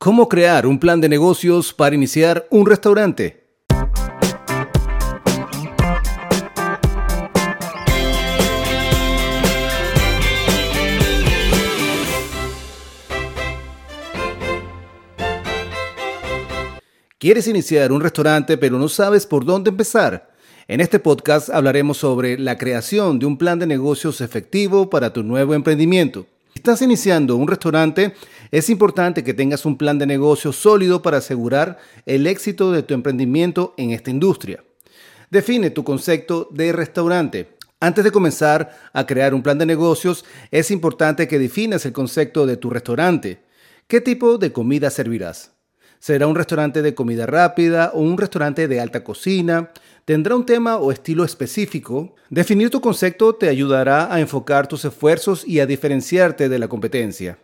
¿Cómo crear un plan de negocios para iniciar un restaurante? ¿Quieres iniciar un restaurante pero no sabes por dónde empezar? En este podcast hablaremos sobre la creación de un plan de negocios efectivo para tu nuevo emprendimiento. Estás iniciando un restaurante, es importante que tengas un plan de negocio sólido para asegurar el éxito de tu emprendimiento en esta industria. Define tu concepto de restaurante. Antes de comenzar a crear un plan de negocios, es importante que definas el concepto de tu restaurante. ¿Qué tipo de comida servirás? ¿Será un restaurante de comida rápida o un restaurante de alta cocina? ¿Tendrá un tema o estilo específico? Definir tu concepto te ayudará a enfocar tus esfuerzos y a diferenciarte de la competencia.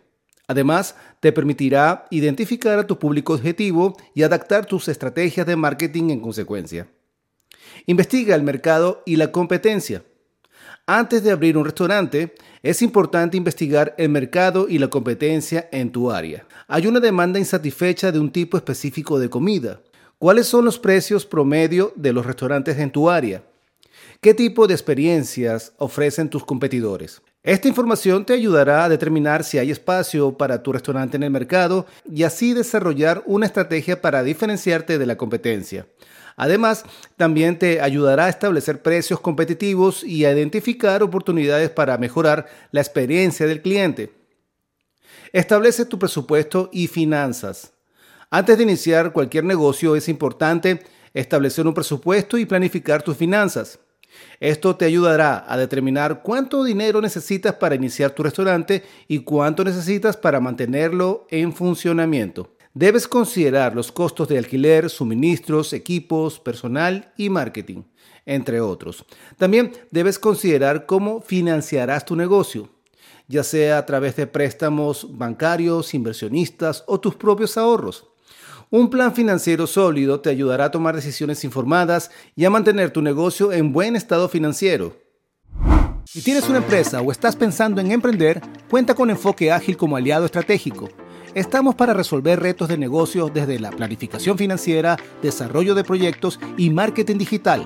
Además, te permitirá identificar a tu público objetivo y adaptar tus estrategias de marketing en consecuencia. Investiga el mercado y la competencia. Antes de abrir un restaurante, es importante investigar el mercado y la competencia en tu área. Hay una demanda insatisfecha de un tipo específico de comida. ¿Cuáles son los precios promedio de los restaurantes en tu área? ¿Qué tipo de experiencias ofrecen tus competidores? Esta información te ayudará a determinar si hay espacio para tu restaurante en el mercado y así desarrollar una estrategia para diferenciarte de la competencia. Además, también te ayudará a establecer precios competitivos y a identificar oportunidades para mejorar la experiencia del cliente. Establece tu presupuesto y finanzas. Antes de iniciar cualquier negocio es importante establecer un presupuesto y planificar tus finanzas. Esto te ayudará a determinar cuánto dinero necesitas para iniciar tu restaurante y cuánto necesitas para mantenerlo en funcionamiento. Debes considerar los costos de alquiler, suministros, equipos, personal y marketing, entre otros. También debes considerar cómo financiarás tu negocio, ya sea a través de préstamos bancarios, inversionistas o tus propios ahorros. Un plan financiero sólido te ayudará a tomar decisiones informadas y a mantener tu negocio en buen estado financiero. Si tienes una empresa o estás pensando en emprender, cuenta con Enfoque Ágil como aliado estratégico. Estamos para resolver retos de negocio desde la planificación financiera, desarrollo de proyectos y marketing digital.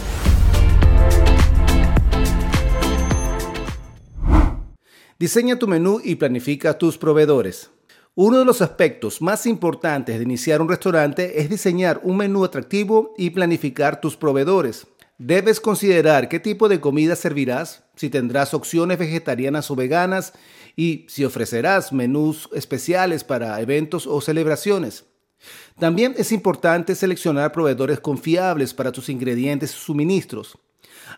Diseña tu menú y planifica tus proveedores. Uno de los aspectos más importantes de iniciar un restaurante es diseñar un menú atractivo y planificar tus proveedores. Debes considerar qué tipo de comida servirás, si tendrás opciones vegetarianas o veganas y si ofrecerás menús especiales para eventos o celebraciones. También es importante seleccionar proveedores confiables para tus ingredientes y suministros.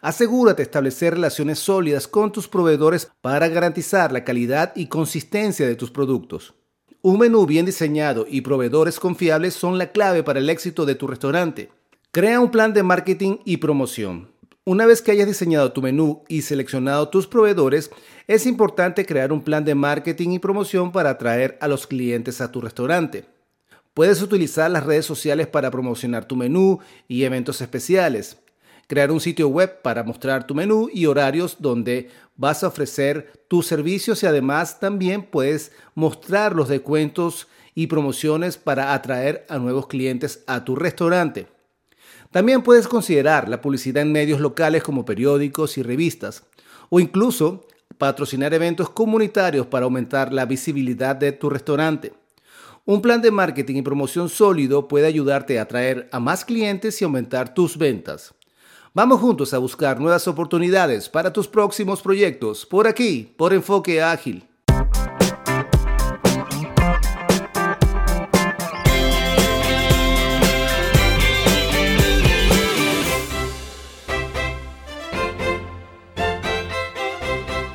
Asegúrate de establecer relaciones sólidas con tus proveedores para garantizar la calidad y consistencia de tus productos. Un menú bien diseñado y proveedores confiables son la clave para el éxito de tu restaurante. Crea un plan de marketing y promoción. Una vez que hayas diseñado tu menú y seleccionado tus proveedores, es importante crear un plan de marketing y promoción para atraer a los clientes a tu restaurante. Puedes utilizar las redes sociales para promocionar tu menú y eventos especiales crear un sitio web para mostrar tu menú y horarios donde vas a ofrecer tus servicios y además también puedes mostrar los descuentos y promociones para atraer a nuevos clientes a tu restaurante. También puedes considerar la publicidad en medios locales como periódicos y revistas o incluso patrocinar eventos comunitarios para aumentar la visibilidad de tu restaurante. Un plan de marketing y promoción sólido puede ayudarte a atraer a más clientes y aumentar tus ventas. Vamos juntos a buscar nuevas oportunidades para tus próximos proyectos por aquí, por Enfoque Ágil.